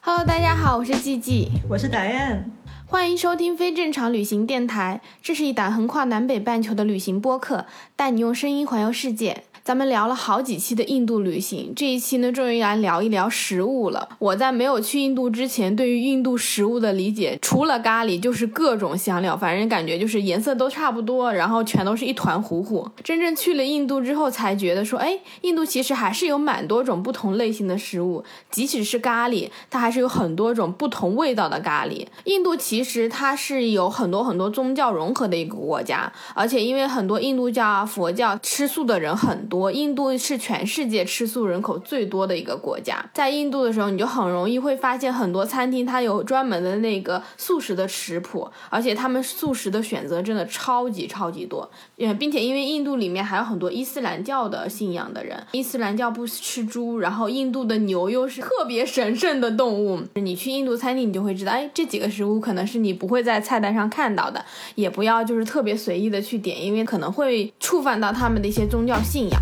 Hello，大家好，我是季季，我是达燕，欢迎收听非正常旅行电台。这是一档横跨南北半球的旅行播客，带你用声音环游世界。咱们聊了好几期的印度旅行，这一期呢，终于来聊一聊食物了。我在没有去印度之前，对于印度食物的理解，除了咖喱，就是各种香料，反正感觉就是颜色都差不多，然后全都是一团糊糊。真正去了印度之后，才觉得说，哎，印度其实还是有蛮多种不同类型的食物，即使是咖喱，它还是有很多种不同味道的咖喱。印度其实它是有很多很多宗教融合的一个国家，而且因为很多印度教啊、佛教吃素的人很多。我印度是全世界吃素人口最多的一个国家，在印度的时候，你就很容易会发现很多餐厅它有专门的那个素食的食谱，而且他们素食的选择真的超级超级多。嗯，并且因为印度里面还有很多伊斯兰教的信仰的人，伊斯兰教不吃猪，然后印度的牛又是特别神圣的动物。你去印度餐厅，你就会知道，哎，这几个食物可能是你不会在菜单上看到的，也不要就是特别随意的去点，因为可能会触犯到他们的一些宗教信仰。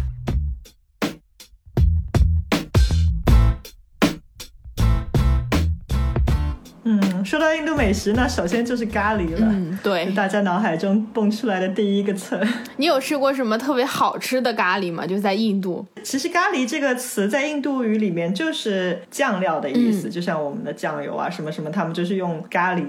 说到印度美食，那首先就是咖喱了。嗯，对，大家脑海中蹦出来的第一个词。你有吃过什么特别好吃的咖喱吗？就在印度。其实咖喱这个词在印度语里面就是酱料的意思，就像我们的酱油啊什么什么，他们就是用咖喱。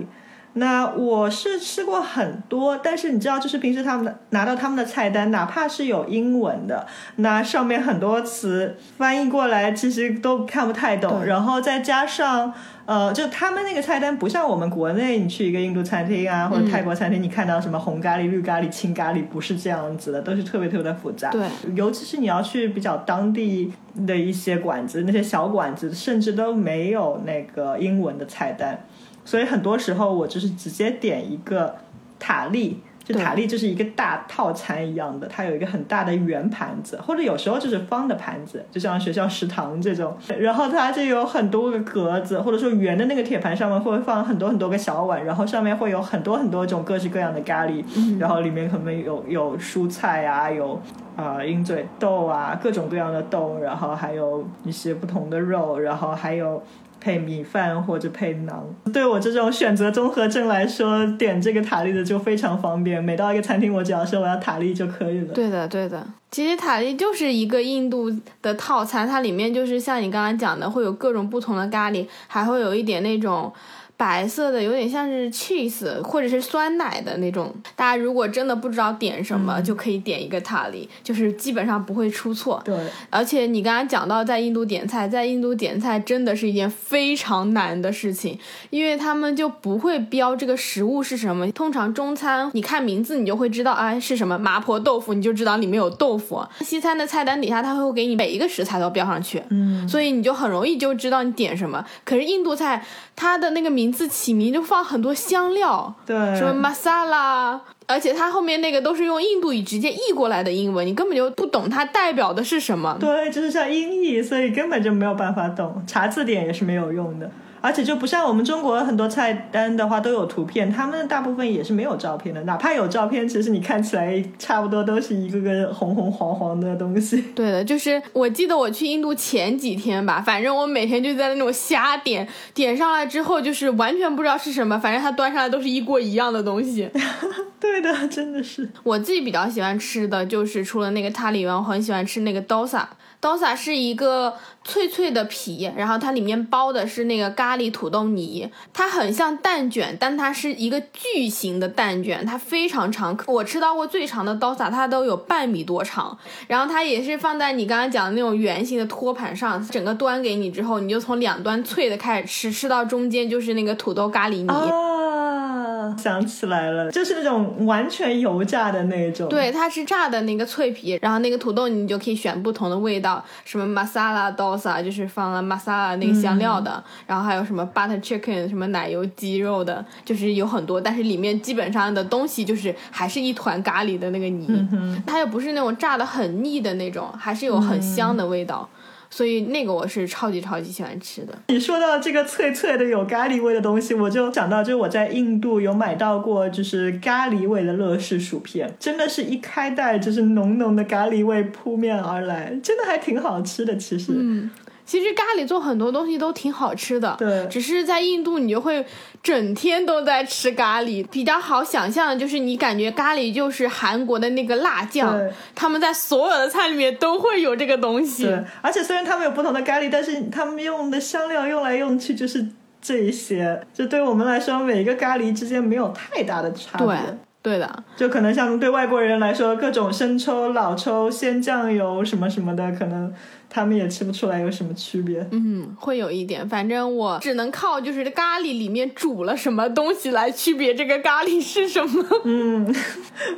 那我是吃过很多，但是你知道，就是平时他们拿到他们的菜单，哪怕是有英文的，那上面很多词翻译过来其实都看不太懂。然后再加上，呃，就他们那个菜单不像我们国内，你去一个印度餐厅啊或者泰国餐厅，你看到什么红咖喱、绿咖喱、青咖喱，不是这样子的，都是特别特别的复杂。对，尤其是你要去比较当地的一些馆子，那些小馆子甚至都没有那个英文的菜单。所以很多时候我就是直接点一个塔利，就塔利就是一个大套餐一样的，它有一个很大的圆盘子，或者有时候就是方的盘子，就像学校食堂这种。然后它就有很多个格子，或者说圆的那个铁盘上面会放很多很多个小碗，然后上面会有很多很多种各式各样的咖喱，然后里面可能有有蔬菜啊，有啊鹰嘴豆啊，各种各样的豆，然后还有一些不同的肉，然后还有。配米饭或者配馕，对我这种选择综合症来说，点这个塔利的就非常方便。每到一个餐厅，我只要说我要塔利就可以了。对的，对的。其实塔利就是一个印度的套餐，它里面就是像你刚刚讲的，会有各种不同的咖喱，还会有一点那种。白色的有点像是 cheese 或者是酸奶的那种，大家如果真的不知道点什么，就可以点一个塔里，就是基本上不会出错。对，而且你刚刚讲到在印度点菜，在印度点菜真的是一件非常难的事情，因为他们就不会标这个食物是什么。通常中餐你看名字你就会知道，哎是什么麻婆豆腐，你就知道里面有豆腐。西餐的菜单底下他会给你每一个食材都标上去，嗯，所以你就很容易就知道你点什么。可是印度菜它的那个名。名字起名就放很多香料，对，什么 masala，而且它后面那个都是用印度语直接译过来的英文，你根本就不懂它代表的是什么。对，就是像音译，所以根本就没有办法懂，查字典也是没有用的。而且就不像我们中国很多菜单的话都有图片，他们大部分也是没有照片的。哪怕有照片，其实你看起来差不多都是一个个红红黄黄的东西。对的，就是我记得我去印度前几天吧，反正我每天就在那种瞎点，点上来之后就是完全不知道是什么，反正它端上来都是一锅一样的东西。对的，真的是。我自己比较喜欢吃的就是除了那个塔里湾，我很喜欢吃那个 dosa。Dosa 是一个脆脆的皮，然后它里面包的是那个咖喱土豆泥，它很像蛋卷，但它是一个巨型的蛋卷，它非常长。我吃到过最长的 dosa，它都有半米多长。然后它也是放在你刚刚讲的那种圆形的托盘上，整个端给你之后，你就从两端脆的开始吃，吃到中间就是那个土豆咖喱泥。啊，想起来了，就是那种完全油炸的那种。对，它是炸的那个脆皮，然后那个土豆你就可以选不同的味道。什么 masala dosa 就是放了 masala 那个香料的，然后还有什么 butter chicken 什么奶油鸡肉的，就是有很多，但是里面基本上的东西就是还是一团咖喱的那个泥，它又不是那种炸的很腻的那种，还是有很香的味道。所以那个我是超级超级喜欢吃的。你说到这个脆脆的有咖喱味的东西，我就想到，就是我在印度有买到过，就是咖喱味的乐事薯片，真的是一开袋就是浓浓的咖喱味扑面而来，真的还挺好吃的。其实，嗯，其实咖喱做很多东西都挺好吃的，对只是在印度你就会整天都在吃咖喱。比较好想象的就是你感觉咖喱就是韩国的那个辣酱对，他们在所有的菜里面都会有这个东西。对，而且虽然他们有不同的咖喱，但是他们用的香料用来用去就是这一些，就对我们来说，每一个咖喱之间没有太大的差别。对对的，就可能像对外国人来说，各种生抽、老抽、鲜酱油什么什么的，可能他们也吃不出来有什么区别。嗯，会有一点。反正我只能靠就是咖喱里面煮了什么东西来区别这个咖喱是什么。嗯，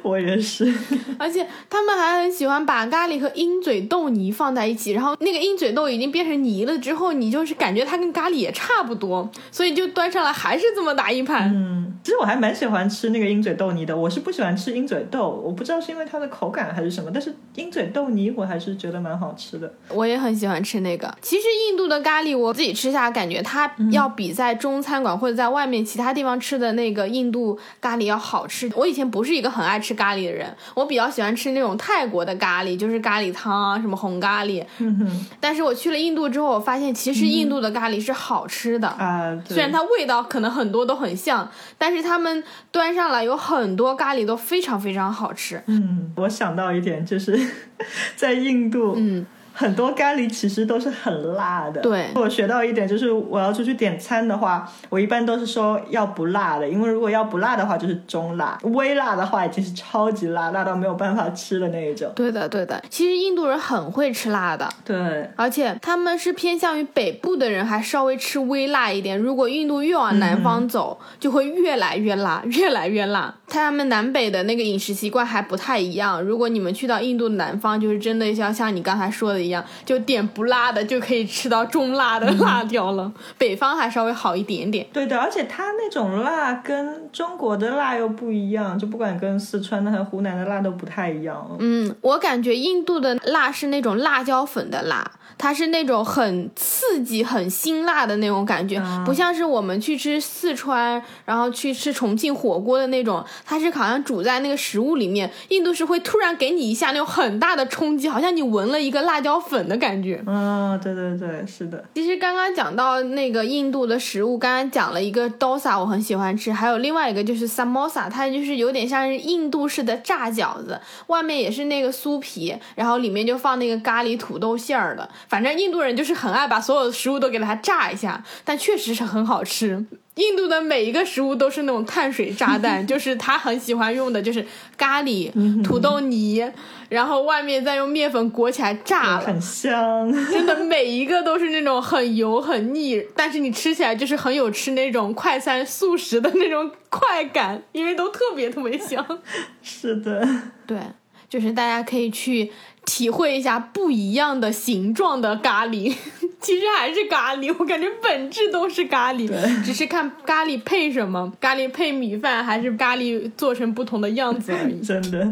我也是。而且他们还很喜欢把咖喱和鹰嘴豆泥放在一起，然后那个鹰嘴豆已经变成泥了之后，你就是感觉它跟咖喱也差不多，所以就端上来还是这么大一盘。嗯，其实我还蛮喜欢吃那个鹰嘴豆泥的。我是不喜欢吃鹰嘴豆，我不知道是因为它的口感还是什么，但是鹰嘴豆泥我还是觉得蛮好吃的。我也很喜欢吃那个。其实印度的咖喱，我自己吃下来感觉它要比在中餐馆或者在外面其他地方吃的那个印度咖喱要好吃。我以前不是一个很爱吃咖喱的人，我比较喜欢吃那种泰国的咖喱，就是咖喱汤啊，什么红咖喱。嗯，但是我去了印度之后，我发现其实印度的咖喱是好吃的。啊，对虽然它味道可能很多都很像，但是他们端上来有很多咖喱都非常非常好吃。嗯，我想到一点，就是 在印度，嗯，很多咖喱其实都是很辣的。对我学到一点就是，我要出去点餐的话，我一般都是说要不辣的，因为如果要不辣的话就是中辣，微辣的话已经是超级辣，辣到没有办法吃的那一种。对的对的。其实印度人很会吃辣的。对，而且他们是偏向于北部的人，还稍微吃微辣一点。如果印度越往南方走，就会越来越辣，越来越辣。他们南北的那个饮食习惯还不太一样。如果你们去到印度南方，就是真的像像你刚才说的一样，就点不辣的就可以吃到中辣的辣条了。北方还稍微好一点点。对的，而且它那种辣跟中国的辣又不一样，就不管跟四川的和湖南的辣都不太一样。嗯，我感觉印度的辣是那种辣椒粉的辣，它是那种很刺激、很辛辣的那种感觉，不像是我们去吃四川，然后去吃重庆火锅的那种，它是好像煮在那个食物里面。印度是会突然给你一下那种很大的冲击，好像你闻了一个辣椒粉的感觉。嗯，对对对，是的。其实刚刚讲到那个印度的食物，刚刚讲了一个 dosa，我很喜欢吃，还有另外一个就是 samosa，它就是有点像是印度式的炸饺子，外面也是那个酥皮，然后里面就放那个咖喱土豆馅儿的。反正印度人就是很爱把所有的食物都给它炸一下，但确实是很好吃。印度的每一个食物都是那种碳水炸弹，就是他很喜欢用的，就是咖喱、土豆泥，然后外面再用面粉裹起来炸了。很香。真的每一个都是那种很油很腻，但是你吃起来就是很有吃那种快餐速食的那种快感，因为都特别特别香。是的，对，就是大家可以去体会一下不一样的形状的咖喱，其实还是咖喱，我感觉本质都是咖喱，只是看咖喱配什么，咖喱配米饭还是咖喱做成不同的样子而已。真的。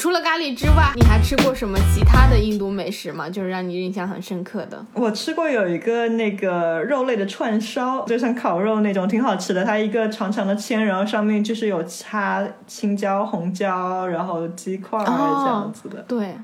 除了咖喱之外，你还吃过什么其他的印度美食吗？就是让你印象很深刻的。我吃过有一个那个肉类的串烧，就像烤肉那种，挺好吃的。它一个长长的签，然后上面就是有插青椒、红椒，然后鸡块儿哦这样子的。对，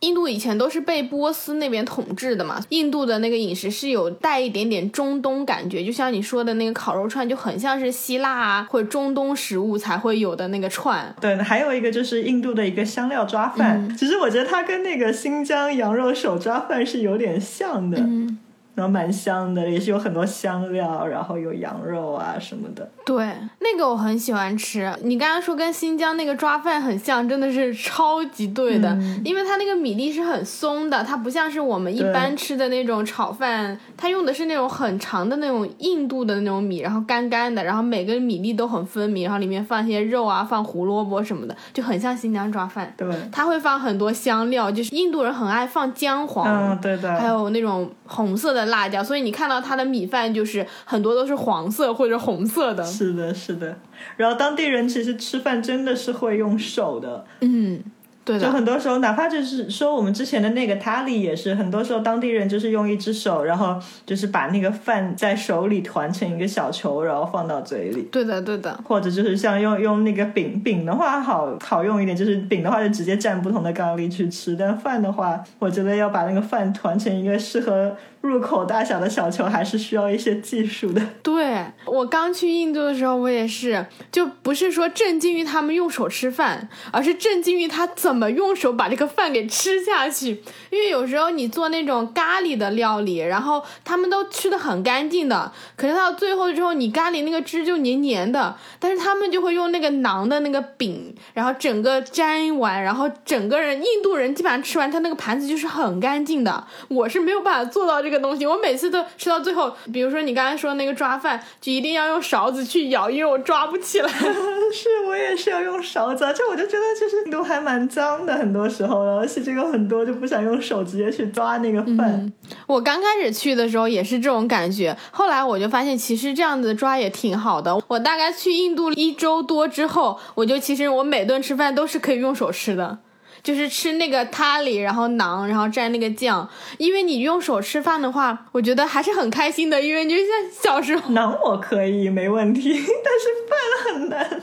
印度以前都是被波斯那边统治的嘛，印度的那个饮食是有带一点点中东感觉，就像你说的那个烤肉串，就很像是希腊啊或者中东食物才会有的那个串。对，还有一个就是印度的一个香料抓饭，其实我觉得它跟那个新疆羊肉手抓饭是有点像的，嗯，然后蛮香的，也是有很多香料，然后有羊肉啊什么的。对，那个我很喜欢吃。你刚刚说跟新疆那个抓饭很像，真的是超级对的，因为它那个米粒是很松的，它不像是我们一般吃的那种炒饭，它用的是那种很长的那种印度的那种米，然后干干的，然后每个米粒都很分明，然后里面放一些肉啊，放胡萝卜什么的，就很像新疆抓饭。对，它会放很多香料，就是印度人很爱放姜黄，嗯，对的，还有那种红色的辣椒，所以你看到它的米饭就是很多都是黄色或者红色的。是的，是的。然后当地人其实吃饭真的是会用手的，嗯。对就很多时候，哪怕就是说我们之前的那个塔里也是，很多时候当地人就是用一只手，然后就是把那个饭在手里团成一个小球，然后放到嘴里。对的，对的。或者就是像用用那个饼饼的话，好好用一点，就是饼的话就直接蘸不同的咖喱去吃，但饭的话，我觉得要把那个饭团成一个适合。入口大小的小球还是需要一些技术的。对我刚去印度的时候，我也是，就不是说震惊于他们用手吃饭，而是震惊于他怎怎么用手把这个饭给吃下去。因为有时候你做那种咖喱的料理，然后他们都吃的很干净的，可是到最后之后，你咖喱那个汁就黏黏的，但是他们就会用那个馕的那个饼，然后整个沾完，然后整个人印度人基本上吃完他那个盘子就是很干净的。我是没有办法做到这。个东西我每次都吃到最后，比如说你刚才说那个抓饭，就一定要用勺子去舀，因为我抓不起来。是我也是要用勺子，而且我就觉得就是都还蛮脏的，很多时候，而且这个很多就不想用手直接去抓那个饭。我刚开始去的时候也是这种感觉，后来我就发现其实这样子抓也挺好的。我大概去印度一周多之后，我就其实我每顿吃饭都是可以用手吃的。就是吃那个咖喱，然后馕，然后蘸那个酱。因为你用手吃饭的话，我觉得还是很开心的。因为就像小时候，馕我可以没问题，但是饭很难。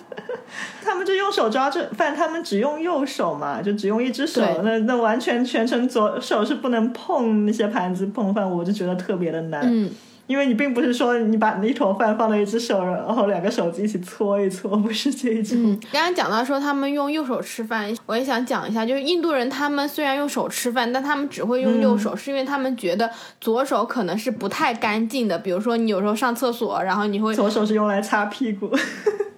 用手抓着饭，他们只用右手嘛，就只用一只手，那那完全全程左手是不能碰那些盘子碰饭，我就觉得特别的难。嗯。因为你并不是说你把那一坨饭放在一只手，然后两个手机一起搓一搓，不是这种。嗯，刚刚讲到说他们用右手吃饭，我也想讲一下，就是印度人他们虽然用手吃饭，但他们只会用右手，是因为他们觉得左手可能是不太干净的。比如说你有时候上厕所，然后你会左手是用来擦屁股。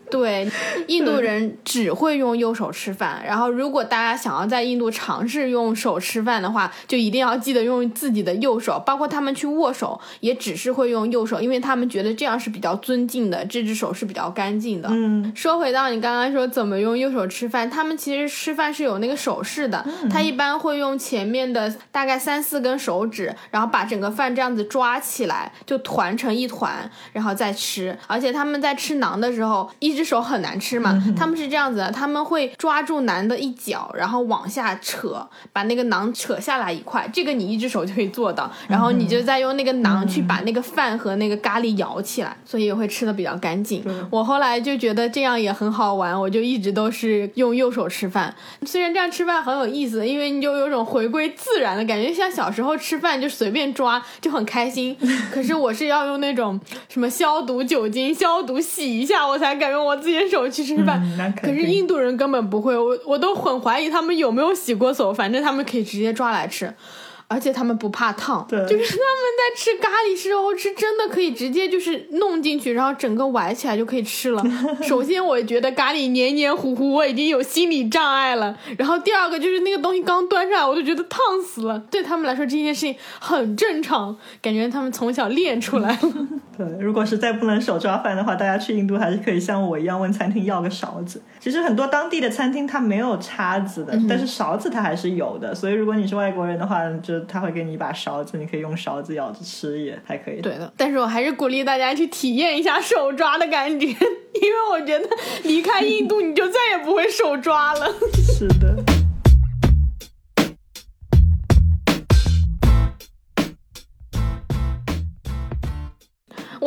对，印度人只会用右手吃饭。然后，如果大家想要在印度尝试用手吃饭的话，就一定要记得用自己的右手。包括他们去握手，也只是会用右手，因为他们觉得这样是比较尊敬的，这只手是比较干净的。嗯，说回到你刚刚说怎么用右手吃饭，他们其实吃饭是有那个手势的。他一般会用前面的大概三四根手指，然后把整个饭这样子抓起来，就团成一团，然后再吃。而且他们在吃馕的时候，一。只手很难吃嘛？他们是这样子的，他们会抓住男的一脚，然后往下扯，把那个囊扯下来一块。这个你一只手就可以做到，然后你就再用那个囊去把那个饭和那个咖喱舀起来，所以也会吃的比较干净。我后来就觉得这样也很好玩，我就一直都是用右手吃饭。虽然这样吃饭很有意思，因为你就有种回归自然的感觉，像小时候吃饭就随便抓就很开心。可是我是要用那种什么消毒酒精消毒洗一下，我才敢用。我自己手去吃饭，可是印度人根本不会，我我都很怀疑他们有没有洗过手，反正他们可以直接抓来吃。而且他们不怕烫，对，就是他们在吃咖喱时候吃，真的可以直接就是弄进去，然后整个崴起来就可以吃了。首先，我觉得咖喱黏黏糊糊，我已经有心理障碍了。然后第二个就是那个东西刚端上来，我就觉得烫死了。对他们来说，这件事情很正常，感觉他们从小练出来了。对，如果实在不能手抓饭的话，大家去印度还是可以像我一样问餐厅要个勺子。其实很多当地的餐厅它没有叉子的，但是勺子它还是有的。所以如果你是外国人的话，就他会给你一把勺子，你可以用勺子舀着吃也还可以。对的，但是我还是鼓励大家去体验一下手抓的感觉，因为我觉得离开印度你就再也不会手抓了。是的。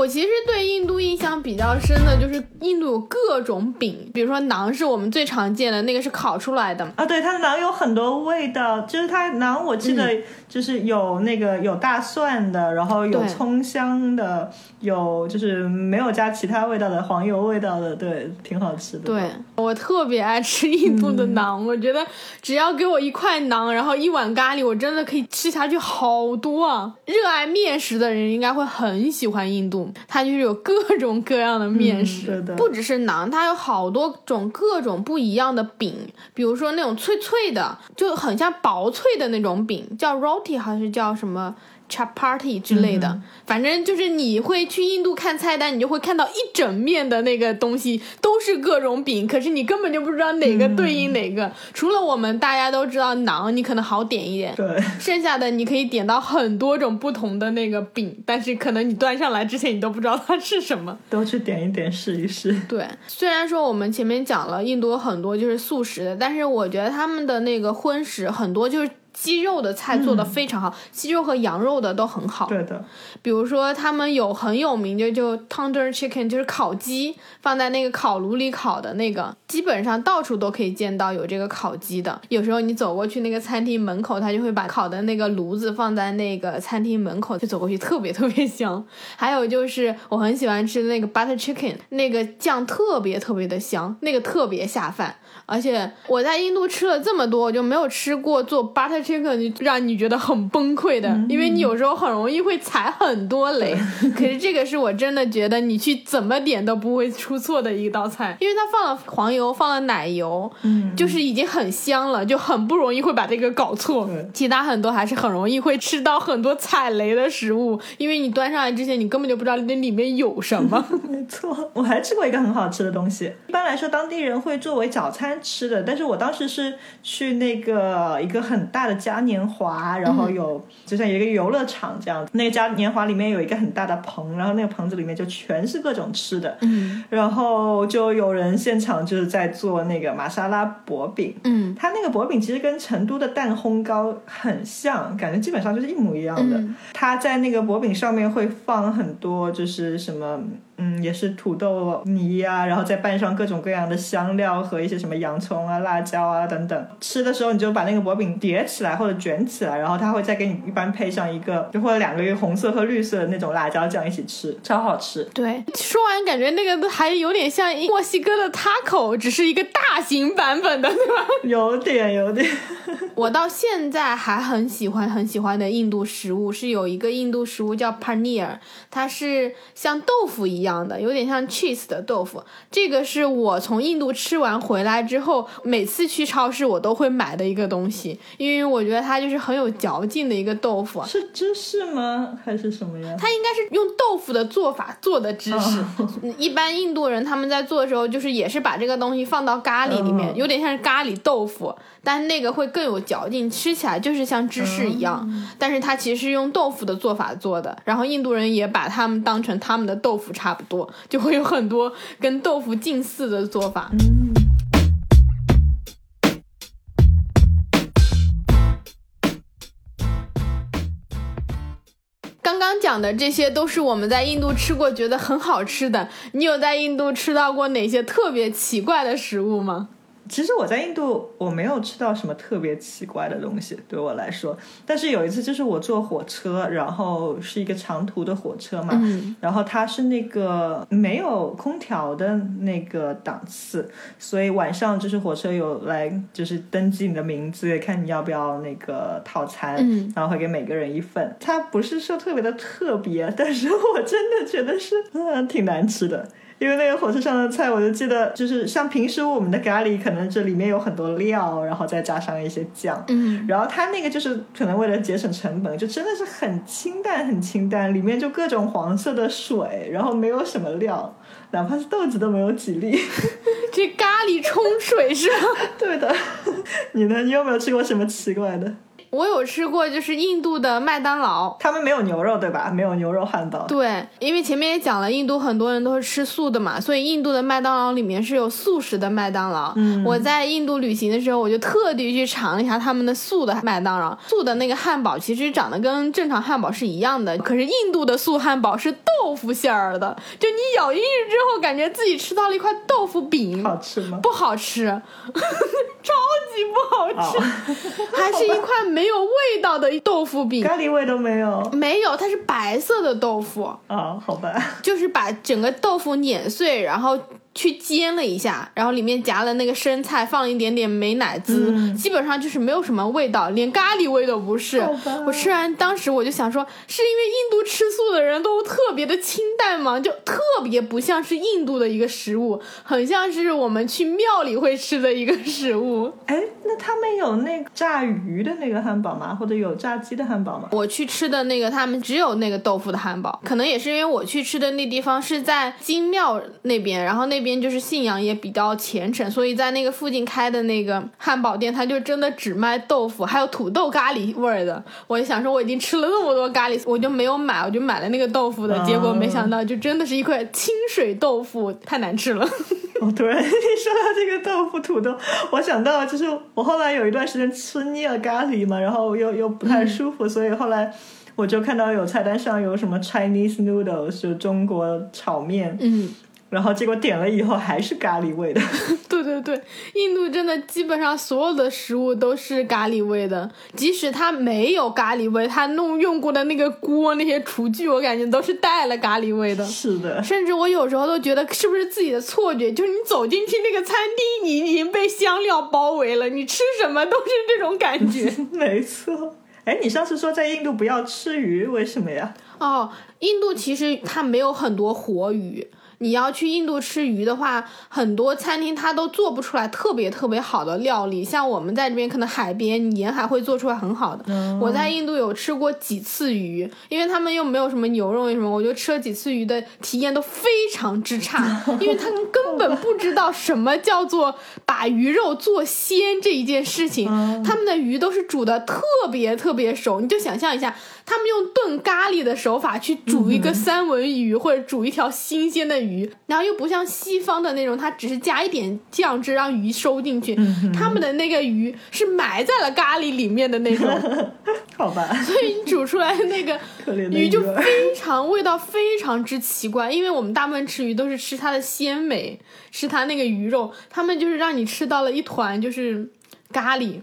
我其实对印度印象比较深的就是印度有各种饼，比如说馕是我们最常见的那个是烤出来的啊，对，它的馕有很多味道，就是它馕我记得就是有那个有大蒜的，然后有葱香的，有就是没有加其他味道的黄油味道的，对，挺好吃的。对我特别爱吃印度的馕，我觉得只要给我一块馕，然后一碗咖喱，我真的可以吃下去好多啊！热爱面食的人应该会很喜欢印度。它就是有各种各样的面食，不只是馕，它有好多种各种不一样的饼，比如说那种脆脆的，就很像薄脆的那种饼，叫 roti 还是叫什么 chapati 之类的，反正就是你会去印度看菜单，你就会看到一整面的那个东西都是各种饼，可是你根本就不知道哪个对应哪个。除了我们大家都知道馕，你可能好点一点，对，剩下的你可以点到很多种不同的那个饼，但是可能你端上来之前你都不知道它是什么。都去点一点试一试。对，虽然说我们前面讲了印度很多就是素食的，但是我觉得他们的那个荤食很多就是。鸡肉的菜做的非常好，鸡肉和羊肉的都很好。对的，比如说他们有很有名的就 tandoor chicken，就是烤鸡，放在那个烤炉里烤的那个，基本上到处都可以见到有这个烤鸡的。有时候你走过去那个餐厅门口，他就会把烤的那个炉子放在那个餐厅门口，就走过去特别特别香。还有就是我很喜欢吃的那个 butter chicken，那个酱特别特别的香，那个特别下饭。而且我在印度吃了这么多，我就没有吃过做 butter chicken 让你觉得很崩溃的，因为你有时候很容易会踩很多雷。可是这个是我真的觉得你去怎么点都不会出错的一道菜，因为它放了黄油，放了奶油，嗯，就是已经很香了，就很不容易会把这个搞错。其他很多还是很容易会吃到很多踩雷的食物，因为你端上来之前你根本就不知道那里面有什么。没错，我还吃过一个很好吃的东西，一般来说当地人会作为早餐。吃的，但是我当时是去那个一个很大的嘉年华，然后有就像一个游乐场这样子。那个嘉年华里面有一个很大的棚，然后那个棚子里面就全是各种吃的。嗯，然后就有人现场就是在做那个玛莎拉薄饼。嗯，它那个薄饼其实跟成都的蛋烘糕很像，感觉基本上就是一模一样的。它在那个薄饼上面会放很多，就是什么。嗯，也是土豆泥啊，然后再拌上各种各样的香料和一些什么洋葱啊、辣椒啊等等。吃的时候你就把那个薄饼叠起来或者卷起来，然后它会再给你一般配上一个就或者两个月红色和绿色的那种辣椒酱一起吃，超好吃。对，说完感觉那个还有点像墨西哥的 taco，只是一个大型版本的，对吧？有点，有点。我到现在还很喜欢很喜欢的印度食物是有一个印度食物叫 paneer，它是像豆腐一样。样的有点像 cheese 的豆腐，这个是我从印度吃完回来之后，每次去超市我都会买的一个东西，因为我觉得它就是很有嚼劲的一个豆腐。是芝士吗？还是什么呀？它应该是用豆腐的做法做的芝士。一般印度人他们在做的时候，就是也是把这个东西放到咖喱里面，有点像是咖喱豆腐，但那个会更有嚼劲，吃起来就是像芝士一样。但是它其实是用豆腐的做法做的，然后印度人也把它们当成他们的豆腐差不。多就会有很多跟豆腐近似的做法。嗯，刚刚讲的这些都是我们在印度吃过觉得很好吃的。你有在印度吃到过哪些特别奇怪的食物吗？其实我在印度，我没有吃到什么特别奇怪的东西，对我来说。但是有一次，就是我坐火车，然后是一个长途的火车嘛，然后它是那个没有空调的那个档次，所以晚上就是火车有来就是登记你的名字，看你要不要那个套餐，然后会给每个人一份。它不是说特别的特别，但是我真的觉得是嗯挺难吃的。因为那个火车上的菜，我就记得，就是像平时我们的咖喱，可能这里面有很多料，然后再加上一些酱，嗯，然后它那个就是可能为了节省成本，就真的是很清淡，很清淡，里面就各种黄色的水，然后没有什么料，哪怕是豆子都没有几粒，这咖喱冲水是吗？对的，你呢？你有没有吃过什么奇怪的？我有吃过，就是印度的麦当劳，他们没有牛肉，对吧？没有牛肉汉堡。对，因为前面也讲了，印度很多人都是吃素的嘛，所以印度的麦当劳里面是有素食的麦当劳。嗯，我在印度旅行的时候，我就特地去尝了一下他们的素的麦当劳。素的那个汉堡其实长得跟正常汉堡是一样的，可是印度的素汉堡是豆腐馅儿的，就你咬进去之后，感觉自己吃到了一块豆腐饼。好吃吗？不好吃，超级不好吃，还是一块没。没有味道的豆腐饼，咖喱味都没有，没有，它是白色的豆腐。啊，好吧，就是把整个豆腐碾碎，然后。去煎了一下，然后里面夹了那个生菜，放了一点点美乃滋，基本上就是没有什么味道，连咖喱味都不是。我吃完当时我就想说，是因为印度吃素的人都特别的清淡吗？就特别不像是印度的一个食物，很像是我们去庙里会吃的一个食物。哎，那他们有那个炸鱼的那个汉堡吗？或者有炸鸡的汉堡吗？我去吃的那个，他们只有那个豆腐的汉堡，可能也是因为我去吃的那地方是在金庙那边，然后那边就是信仰也比较虔诚，所以在那个附近开的那个汉堡店，他就真的只卖豆腐，还有土豆咖喱味儿的。我就想说，我已经吃了那么多咖喱，我就没有买，我就买了那个豆腐的，结果没想到就真的是一块清水豆腐，太难吃了。我 突然 一说到这个豆腐土豆，我想到就是我后来有一段时间吃腻了咖喱嘛，然后又又不太舒服，所以后来我就看到有菜单上有什么 Chinese noodles，就中国炒面，嗯。然后结果点了以后还是咖喱味的，对对对，印度真的基本上所有的食物都是咖喱味的，即使它没有咖喱味，它弄用过的那个锅那些厨具，我感觉都是带了咖喱味的。是的，甚至我有时候都觉得是不是自己的错觉，就是你走进去那个餐厅，你已经被香料包围了，你吃什么都是这种感觉。没错，哎，你上次说在印度不要吃鱼，为什么呀？哦，印度其实它没有很多活鱼。你要去印度吃鱼的话，很多餐厅它都做不出来特别特别好的料理。像我们在这边，可能海边你沿海会做出来很好的。我在印度有吃过几次鱼，因为他们又没有什么牛肉什么，我就吃了几次鱼的体验都非常之差，因为他们根本不知道什么叫做把鱼肉做鲜这一件事情。他们的鱼都是煮的特别特别熟，你就想象一下。他们用炖咖喱的手法去煮一个三文鱼，或者煮一条新鲜的鱼，然后又不像西方的那种，它只是加一点酱汁让鱼收进去。他们的那个鱼是埋在了咖喱里面的那种，好吧？所以你煮出来的那个鱼就非常味道非常之奇怪，因为我们大部分吃鱼都是吃它的鲜美，吃它那个鱼肉，他们就是让你吃到了一团就是咖喱。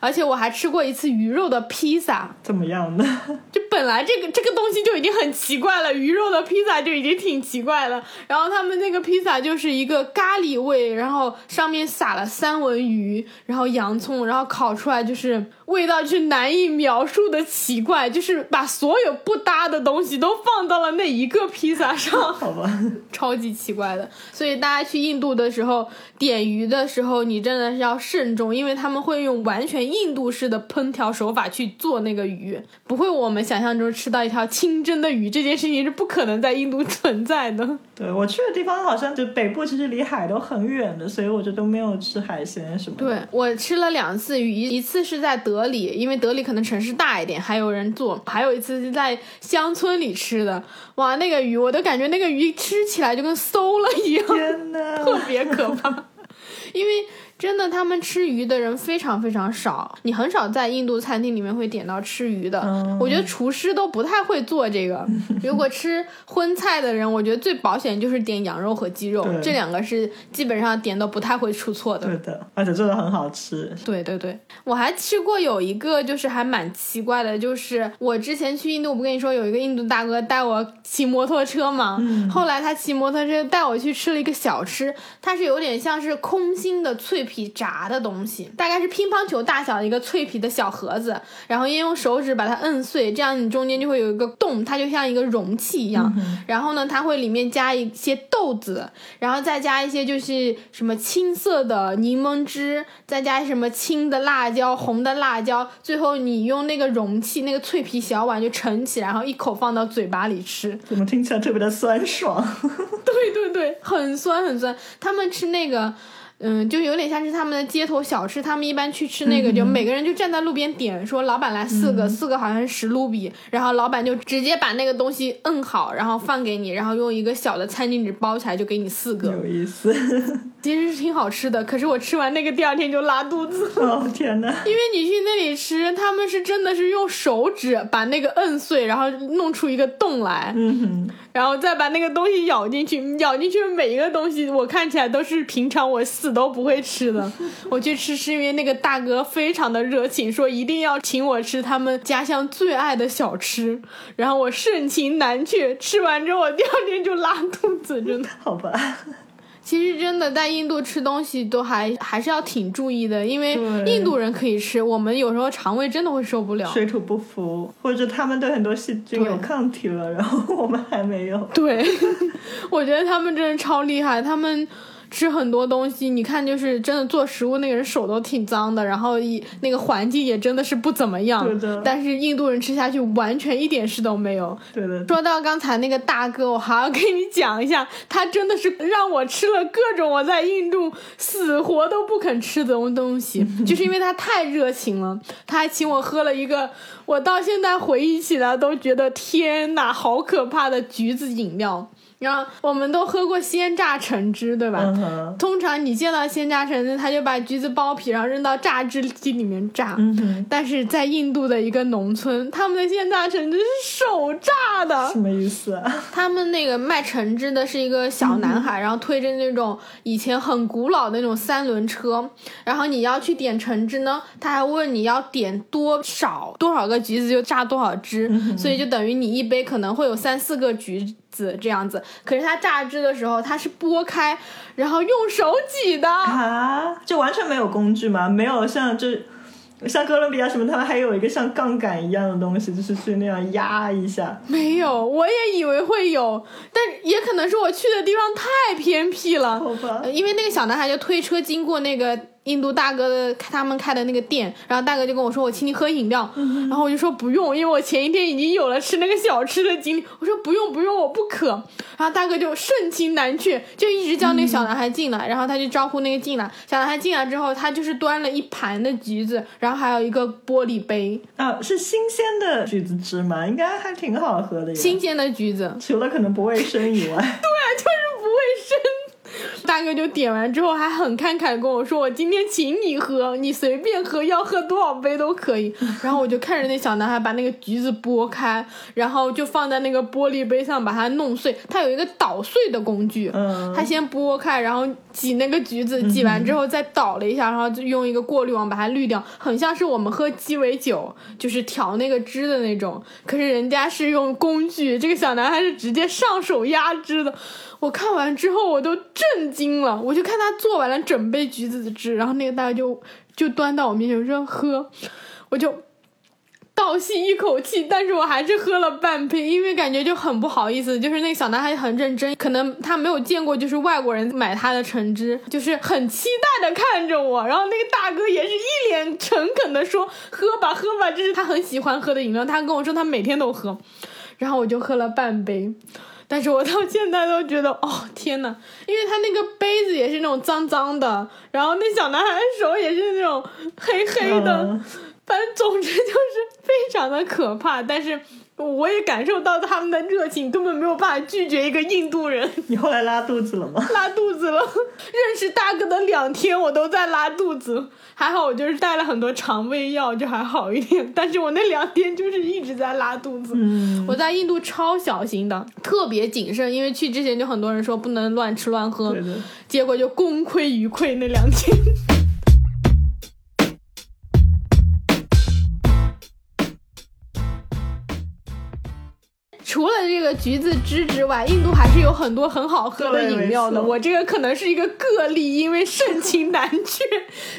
而且我还吃过一次鱼肉的披萨，怎么样呢？就本来这个这个东西就已经很奇怪了，鱼肉的披萨就已经挺奇怪了。然后他们那个披萨就是一个咖喱味，然后上面撒了三文鱼，然后洋葱，然后烤出来就是味道就是难以描述的奇怪，就是把所有不搭的东西都放到了那一个披萨上，好吧，超级奇怪的。所以大家去印度的时候点鱼的时候，你真的是要慎重，因为他们会用完全。印度式的烹调手法去做那个鱼，不会我们想象中吃到一条清蒸的鱼，这件事情是不可能在印度存在的。对我去的地方好像就北部，其实离海都很远的，所以我就都没有吃海鲜什么。对我吃了两次鱼，一次是在德里，因为德里可能城市大一点，还有人做；还有一次是在乡村里吃的。哇，那个鱼我都感觉那个鱼吃起来就跟馊了一样，特别可怕，因为。真的，他们吃鱼的人非常非常少，你很少在印度餐厅里面会点到吃鱼的。我觉得厨师都不太会做这个。如果吃荤菜的人，我觉得最保险就是点羊肉和鸡肉，这两个是基本上点都不太会出错的。对的，而且做的很好吃。对对对，我还吃过有一个就是还蛮奇怪的，就是我之前去印度，我不跟你说有一个印度大哥带我骑摩托车嘛，后来他骑摩托车带我去吃了一个小吃，它是有点像是空心的脆。皮炸的东西，大概是乒乓球大小的一个脆皮的小盒子，然后用手指把它摁碎，这样你中间就会有一个洞，它就像一个容器一样。然后呢，它会里面加一些豆子，然后再加一些就是什么青色的柠檬汁，再加什么青的辣椒、红的辣椒，最后你用那个容器那个脆皮小碗就盛起来，然后一口放到嘴巴里吃。怎么听起来特别的酸爽？对对对，很酸很酸。他们吃那个。嗯，就有点像是他们的街头小吃，他们一般去吃那个，就每个人就站在路边点，说老板来四个，四个好像是十卢比，然后老板就直接把那个东西摁好，然后放给你，然后用一个小的餐巾纸包起来，就给你四个。有意思，其实是挺好吃的，可是我吃完那个第二天就拉肚子。哦天哪！因为你去那里吃，他们是真的是用手指把那个摁碎，然后弄出一个洞来，嗯哼，然后再把那个东西咬进去，咬进去每一个东西，我看起来都是平常我四。都不会吃的，我去吃是因为那个大哥非常的热情，说一定要请我吃他们家乡最爱的小吃，然后我盛情难却，吃完之后我第二天就拉肚子，真的好吧。其实真的在印度吃东西都还还是要挺注意的，因为印度人可以吃，我们有时候肠胃真的会受不了。水土不服，或者他们对很多细菌有抗体了，然后我们还没有。对，我觉得他们真的超厉害，他们。吃很多东西，你看，就是真的做食物那个人手都挺脏的，然后一那个环境也真的是不怎么样。对的但是印度人吃下去完全一点事都没有。对的，说到刚才那个大哥，我还要跟你讲一下，他真的是让我吃了各种我在印度死活都不肯吃的东西，就是因为他太热情了。他还请我喝了一个，我到现在回忆起来都觉得天呐，好可怕的橘子饮料。然后我们都喝过鲜榨橙汁，对吧？嗯，通常你见到鲜榨橙汁，他就把橘子剥皮，然后扔到榨汁机里面榨。嗯，但是在印度的一个农村，他们的鲜榨橙汁是手榨的什。么意思啊？他们那个卖橙汁的是一个小男孩，然后推着那种以前很古老的那种三轮车，然后你要去点橙汁呢，他还问你要点多少多少个橘子就榨多少汁，所以就等于你一杯可能会有三四个橘子这样子。可是他榨汁的时候，他是剥开，然后用手挤的。啊，就完全没有工具吗？没有像就像哥伦比亚什么，他们还有一个像杠杆一样的东西，就是去那样压一下。没有，我也以为会有，但也可能是我去的地方太偏僻了。好吧呃，因为那个小男孩就推车经过那个印度大哥的他们开的那个店，然后大哥就跟我说：“我请你喝饮料。然后我就说不用，因为我前一天已经有了吃那个小吃的经历。我说不用不用，我不渴。然后大哥就盛情难却，就一直叫那个小男孩进来，然后他就招呼那个进来。小男孩进来之后，他就是端了一盘的橘子，然后还有一个玻璃杯，啊，是新鲜的橘子汁吗？应该还挺好喝的呀。新鲜的橘子。除了可能不卫生以外，对就是不卫生。大哥就点完之后还很慷慨跟我说：“我今天请你喝，你随便喝，要喝多少杯都可以。”然后我就看着那小男孩把那个橘子剥开，然后就放在那个玻璃杯上把它弄碎。他有一个捣碎的工具，嗯他先剥开，然后挤那个橘子，挤完之后再捣了一下，然后就用一个过滤网把它滤掉，很像是我们喝鸡尾酒，就是调那个汁的那种。可是人家是用工具，这个小男孩是直接上手压汁的。我看完之后我都震惊了，我就看他做完了整杯橘子的汁，然后那个大哥就就端到我面前说喝，我就。倒吸一口气，但是我还是喝了半杯，因为感觉就很不好意思。就是那个小男孩很认真，可能他没有见过就是外国人买他的橙汁，就是很期待的看着我。然后那个大哥也是一脸诚恳的说：“喝吧，喝吧，这是他很喜欢喝的饮料。”他跟我说他每天都喝，然后我就喝了半杯。但是我到现在都觉得，哦天呐，因为他那个杯子也是那种脏脏的，然后那小男孩的手也是那种黑黑的，嗯反正总之就是非常的可怕。但是我也感受到他们的热情，根本没有办法拒绝一个印度人 你后来拉肚子了吗？拉肚子了。认识大哥的两天，我都在拉肚子，还好我就是带了很多肠胃药，就还好一点。但是我那两天就是一直在拉肚子。嗯，我在印度超小心的，特别谨慎，因为去之前就很多人说不能乱吃乱喝。结果就功亏一篑那两天。除了这个橘子汁之外，印度还是有很多很好喝的饮料的。我这个可能是一个个例，因为盛情难却。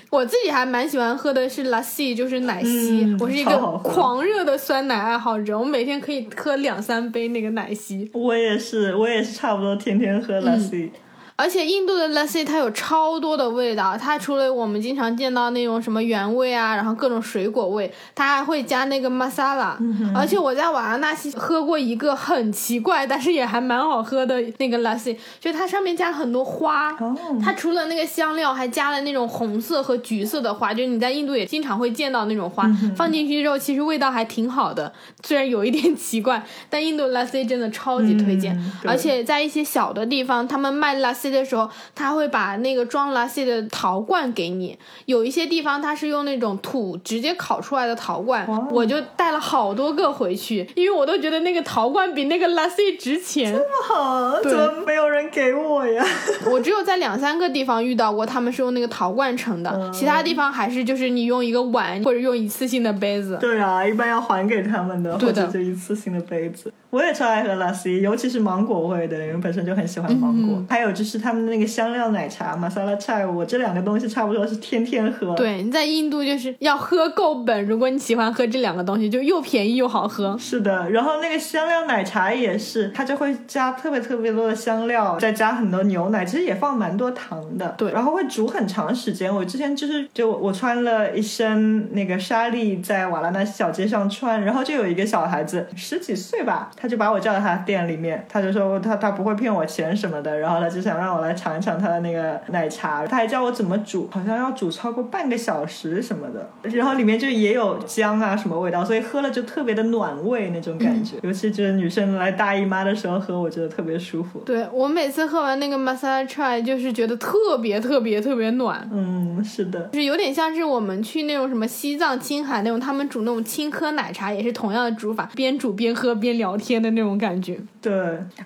我自己还蛮喜欢喝的是 lassi，就是奶昔。嗯我是一个狂热的酸奶爱好者，我每天可以喝两三杯那个奶昔。我也是，我也是差不多天天喝 lassi。而且印度的 lassi 它有超多的味道，它除了我们经常见到那种什么原味啊，然后各种水果味，它还会加那个 masala。而且我在瓦拉纳西喝过一个很奇怪，但是也还蛮好喝的那个 lassi，就它上面加了很多花。哦，它除了那个香料，还加了那种红色和橘色的花，就是你在印度也经常会见到那种花。放进去之后，其实味道还挺好的，虽然有一点奇怪，但印度 lassi 真的超级推荐。嗯而且在一些小的地方，他们卖 lassi 的时候，他会把那个装 lassi 的陶罐给你。有一些地方它是用那种土直接烤出来的陶罐，哇我就带了好多个回去，因为我都觉得那个陶罐比那个 lassi 值钱。这么好，怎么没有人给我呀。我只有在两三个地方遇到过，他们是用那个陶罐盛的，其他地方还是就是你用一个碗或者用一次性的杯子。对啊，一般要还给他们的，对的或者就一次性的杯子。我也超爱喝拉西，尤其是芒果味的，因为本身就很喜欢芒果。还有就是他们的那个香料奶茶玛莎拉菜，我这两个东西差不多是天天喝。对，你在印度就是要喝够本，如果你喜欢喝这两个东西，就又便宜又好喝。是的，然后那个香料奶茶也是，它就会加特别特别多的香料，再加很多牛奶，其实也放蛮多糖的。对然后会煮很长时间。我之前就是就我穿了一身那个纱丽，在瓦拉纳西小街上穿，然后就有一个小孩子十几岁吧，他就把我叫到他店里面，他就说他他不会骗我钱什么的，然后他就想让我来尝一尝他的那个奶茶，他还教我怎么煮，好像要煮超过半个小时什么的，然后里面就也有姜啊什么味道，所以喝了就特别的暖胃那种感觉，尤其就是女生来大姨妈的时候喝，我觉得特别舒服。对我每次喝完那个 masala chai，就是觉得特别特别特别暖。嗯，是的，就是有点像是我们去那种什么西藏、青海那种，他们煮那种青稞奶茶，也是同样的煮法，边煮边喝边聊天的那种感觉。对，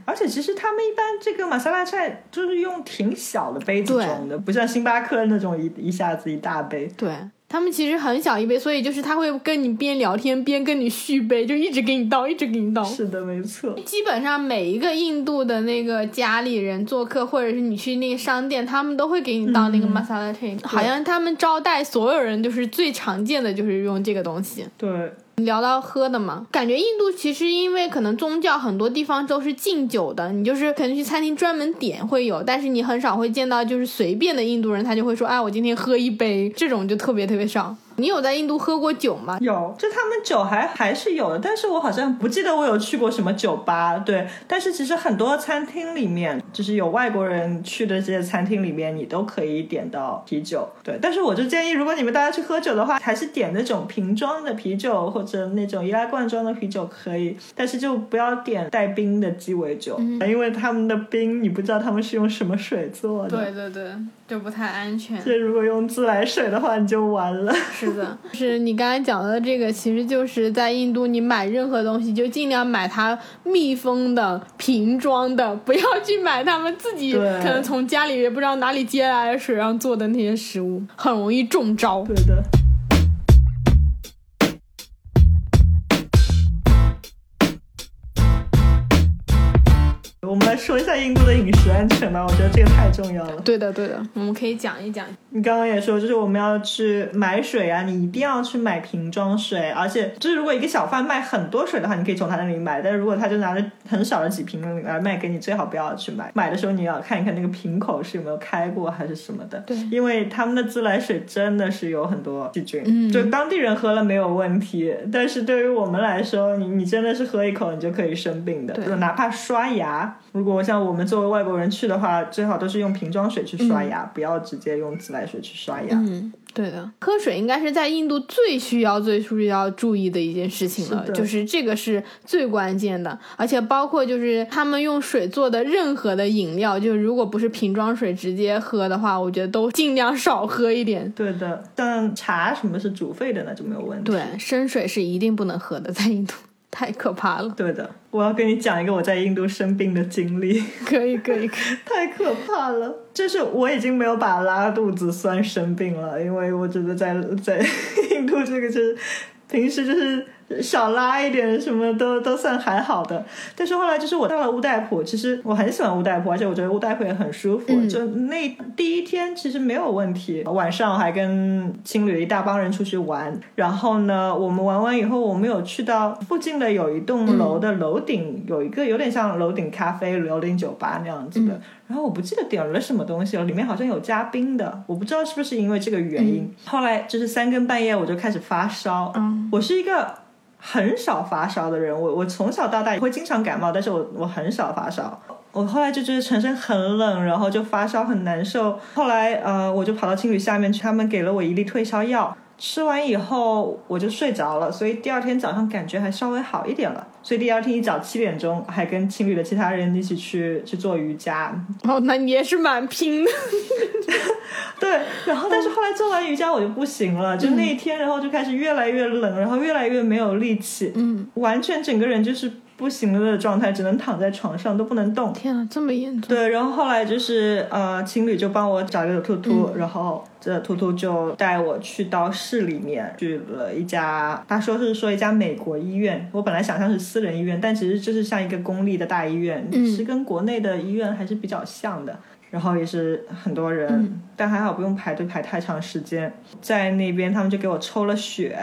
而且其实他们一般这个玛莎拉菜就是用挺小的杯子对装的，不像星巴克那种一一下子一大杯。对他们其实很小一杯，所以就是他会跟你边聊天边跟你续杯，就一直给你倒，一直给你倒。是的，没错。基本上每一个印度的那个家里人做客，或者是你去那个商店，他们都会给你倒那个 masala tea、好像他们招待所有人就是最常见的就是用这个东西。对，聊到喝的嘛，感觉印度其实因为可能宗教很多地方都是禁酒的，你就是可能去餐厅专门点会有，但是你很少会见到就是随便的印度人他就会说，哎，我今天喝一杯，这种就特别特别少。你有在印度喝过酒吗？有，就他们酒还还是有的，但是我好像不记得我有去过什么酒吧。对，但是其实很多餐厅里面，就是有外国人去的这些餐厅里面，你都可以点到啤酒。对，但是我就建议，如果你们大家去喝酒的话，还是点那种瓶装的啤酒或者那种易拉罐装的啤酒可以，但是就不要点带冰的鸡尾酒，因为他们的冰你不知道他们是用什么水做的。对对对，就不太安全。这如果用自来水的话，你就完了。是的，是你刚才讲的这个，其实就是在印度，你买任何东西就尽量买它密封的、瓶装的，不要去买他们自己可能从家里也不知道哪里接来的水上做的那些食物，很容易中招。对的。来说一下印度的饮食安全吧，我觉得这个太重要了。对的，对的，我们可以讲一讲。你刚刚也说，就是我们要去买水啊，你一定要去买瓶装水，而且就是如果一个小贩卖很多水的话，你可以从他那里买，但是如果他就拿着很少的几瓶来卖给你，最好不要去买。买的时候你要看一看那个瓶口是有没有开过还是什么的，对因为他们的自来水真的是有很多细菌，嗯就当地人喝了没有问题，但是对于我们来说，你你真的是喝一口你就可以生病的，对就哪怕刷牙，如果像我们作为外国人去的话，最好都是用瓶装水去刷牙，不要直接用自来水去刷牙。嗯，对的，喝水应该是在印度最需要、最需要注意的一件事情了，是就是这个是最关键的，而且包括就是他们用水做的任何的饮料，就如果不是瓶装水直接喝的话，我觉得都尽量少喝一点。对的，但茶什么是煮沸的那就没有问题。对，生水是一定不能喝的，在印度太可怕了。对的，我要跟你讲一个我在印度生病的经历，可以，可以，可以。太可怕了。就是我已经没有把拉肚子算生病了，因为我觉得在在 印度这个就是平时就是少拉一点，什么都都算还好的。但是后来就是我到了乌代普，其实我很喜欢乌代普，而且我觉得乌代普也很舒服。嗯就那第一天其实没有问题，晚上我还跟青旅一大帮人出去玩。然后呢，我们玩完以后，我们有去到附近的有一栋楼的楼顶，有一个有点像楼顶咖啡、楼顶酒吧那样子的。然后我不记得点了什么东西了，里面好像有加冰的，我不知道是不是因为这个原因。后来就是三更半夜我就开始发烧，嗯我是一个很少发烧的人，我我从小到大也会经常感冒，但是我我很少发烧。我后来就觉得全身很冷，然后就发烧很难受。后来呃，我就跑到青旅下面去，他们给了我一粒退烧药。吃完以后我就睡着了，所以第二天早上感觉还稍微好一点了。所以第二天一早七点钟还跟青旅的其他人一起去去做瑜伽，哦，那你也是蛮拼的。对，然后但是后来做完瑜伽我就不行了，就那一天，然后就开始越来越冷，然后越来越没有力气，嗯，完全整个人就是不行了的状态，只能躺在床上都不能动。天啊，这么严重？对，然后后来就是呃，情侣就帮我找一个突突，然后这突突就带我去到市里面去了一家，他说是说一家美国医院，我本来想象是私人医院，但其实就是像一个公立的大医院，是跟国内的医院还是比较像的。然后也是很多人，但还好不用排队排太长时间。在那边他们就给我抽了血，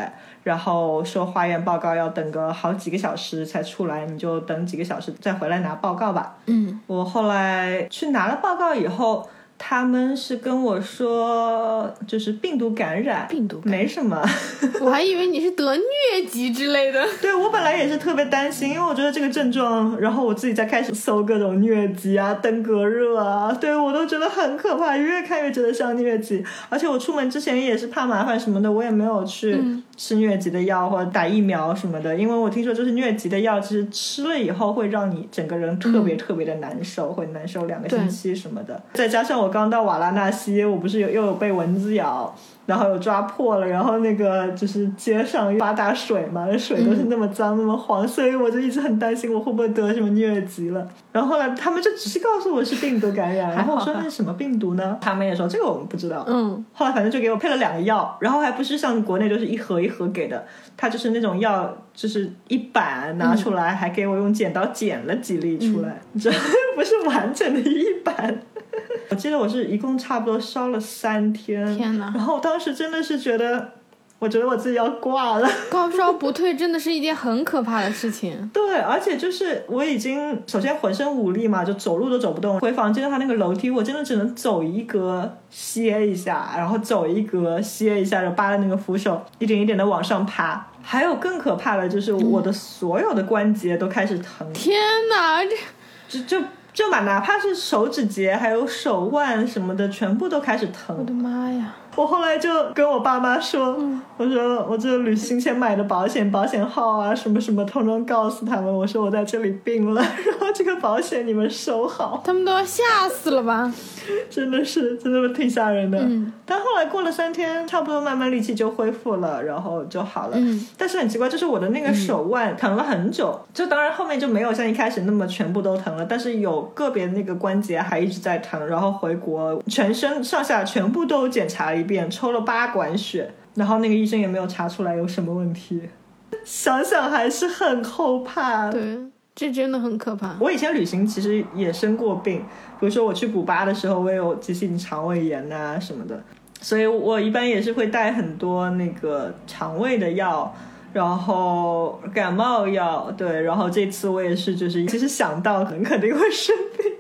然后说化验报告要等个好几个小时才出来，你就等几个小时再回来拿报告吧。嗯，我后来去拿了报告以后。他们是跟我说，就是病毒感染，病毒没什么，我还以为你是得疟疾之类的。对我本来也是特别担心，因为我觉得这个症状，然后我自己在开始搜各种疟疾啊、登革热啊，对我都觉得很可怕，越看越觉得像疟疾。而且我出门之前也是怕麻烦什么的，我也没有去吃疟疾的药或者打疫苗什么的，因为我听说就是疟疾的药，其实吃了以后会让你整个人特别特别的难受，会难受两个星期什么的。再加上我。刚到瓦拉纳西，我不是有又有被蚊子咬，然后有抓破了，然后那个就是街上发大水嘛，水都是那么脏那么黄，所以我就一直很担心我会不会得什么疟疾了。然后后来他们就只是告诉我是病毒感染，然后我说那是什么病毒呢？他们也说这个我们不知道。嗯，后来反正就给我配了两个药，然后还不是像国内就是一盒一盒给的，他就是那种药就是一板拿出来，还给我用剪刀剪了几粒出来，这不是完整的一板。我记得我是一共差不多烧了三天，天哪！然后当时真的是觉得，我觉得我自己要挂了。高烧不退真的是一件很可怕的事情。对，而且就是我已经首先浑身无力嘛，就走路都走不动。回房间的话，那个楼梯我真的只能走一格歇一下，然后走一格歇一下，然后扒着那个扶手一点一点的往上爬。还有更可怕的就是我的所有的关节都开始疼。天哪，这这就。就把哪怕是手指节，还有手腕什么的，全部都开始疼。我的妈呀！我后来就跟我爸妈说，我说我这旅行前买的保险，保险号啊什么什么，通通告诉他们。我说我在这里病了，然后这个保险你们收好。他们都要吓死了吧？真的是，真的挺吓人的。嗯。但后来过了三天，差不多慢慢力气就恢复了，然后就好了。嗯。但是很奇怪，就是我的那个手腕疼了很久，就当然后面就没有像一开始那么全部都疼了，但是有个别那个关节还一直在疼。然后回国，全身上下全部都检查了。一遍抽了八管血，然后那个医生也没有查出来有什么问题，想想还是很后怕。对，这真的很可怕。我以前旅行其实也生过病，比如说我去古巴的时候，我有急性肠胃炎呐什么的，所以我一般也是会带很多那个肠胃的药，然后感冒药。对，然后这次我也是，就是其实想到很肯定会生病。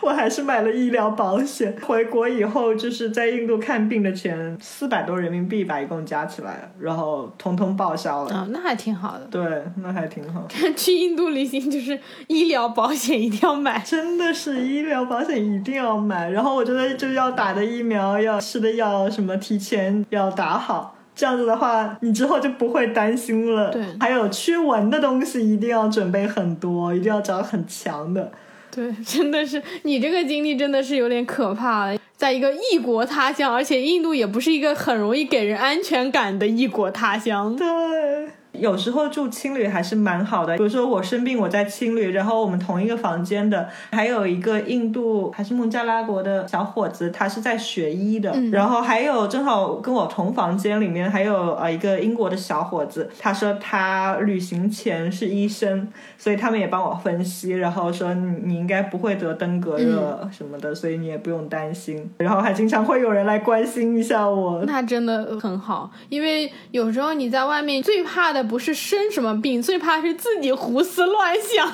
我还是买了医疗保险，回国以后就是在印度看病的钱四百多人民币吧，一共加起来，然后通通报销了。啊，那还挺好的。对，那还挺好。去印度旅行就是医疗保险一定要买，真的是医疗保险一定要买。然后我觉得就要打的疫苗、要吃的药什么提前要打好，这样子的话你之后就不会担心了。对，还有驱蚊的东西一定要准备很多，一定要找很强的。对，真的是你这个经历真的是有点可怕了，在一个异国他乡，而且印度也不是一个很容易给人安全感的异国他乡。对。有时候住青旅还是蛮好的，比如说我生病我在青旅，然后我们同一个房间的还有一个印度还是孟加拉国的小伙子，他是在学医的，然后还有正好跟我同房间里面还有呃一个英国的小伙子，他说他旅行前是医生，所以他们也帮我分析，然后说你应该不会得登革热什么的，所以你也不用担心，然后还经常会有人来关心一下我，那真的很好，因为有时候你在外面最怕的。不是生什么病，最怕是自己胡思乱想，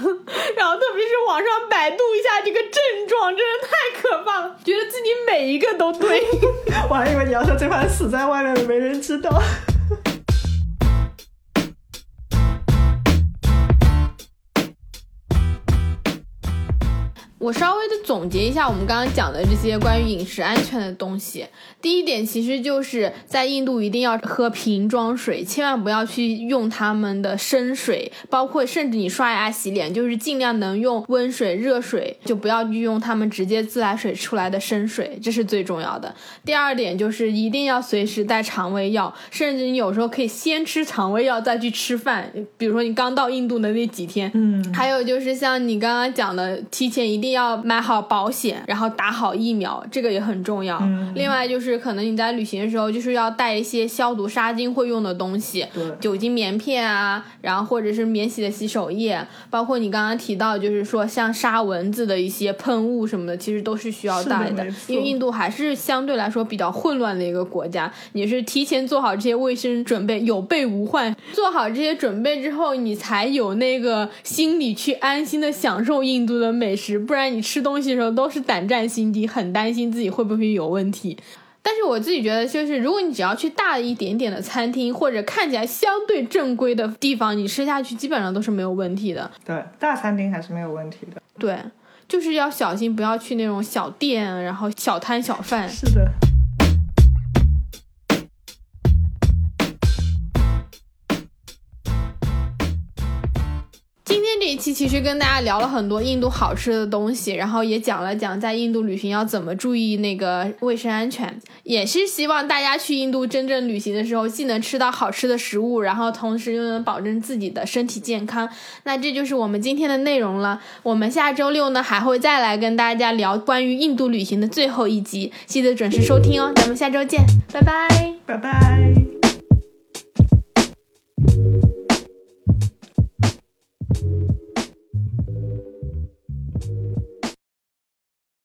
然后特别是网上百度一下这个症状，真的太可怕了，觉得自己每一个都对。我还以为你要说最怕死在外面没人知道。我稍微的总结一下我们刚刚讲的这些关于饮食安全的东西。第一点，其实就是在印度一定要喝瓶装水，千万不要去用他们的生水，包括甚至你刷牙洗脸，就是尽量能用温水、热水，就不要去用他们直接自来水出来的生水，这是最重要的。第二点就是一定要随时带肠胃药，甚至你有时候可以先吃肠胃药再去吃饭。比如说你刚到印度的那几天，嗯，还有就是像你刚刚讲的，提前一定要买好保险，然后打好疫苗，这个也很重要。嗯另外就是可能你在旅行的时候，就是要带一些消毒杀菌会用的东西，对，酒精棉片啊，然后或者是免洗的洗手液，包括你刚刚提到，就是说像杀蚊子的一些喷雾什么的，其实都是需要带的，因为印度还是相对来说比较混乱的一个国家，你是提前做好这些卫生准备，有备无患。做好这些准备之后，你才有那个心理去安心的享受印度的美食，不然不然你吃东西的时候都是胆战心惊，很担心自己会不会有问题。但是我自己觉得，就是如果你只要去大一点点的餐厅，或者看起来相对正规的地方，你吃下去基本上都是没有问题的。对，大餐厅还是没有问题的。对，就是要小心，不要去那种小店，然后小摊小贩。是的，这一期其实跟大家聊了很多印度好吃的东西，然后也讲了讲在印度旅行要怎么注意那个卫生安全，也是希望大家去印度真正旅行的时候，既能吃到好吃的食物，然后同时又能保证自己的身体健康。那这就是我们今天的内容了。我们下周六呢还会再来跟大家聊关于印度旅行的最后一集，记得准时收听哦。咱们下周见，拜拜。拜拜。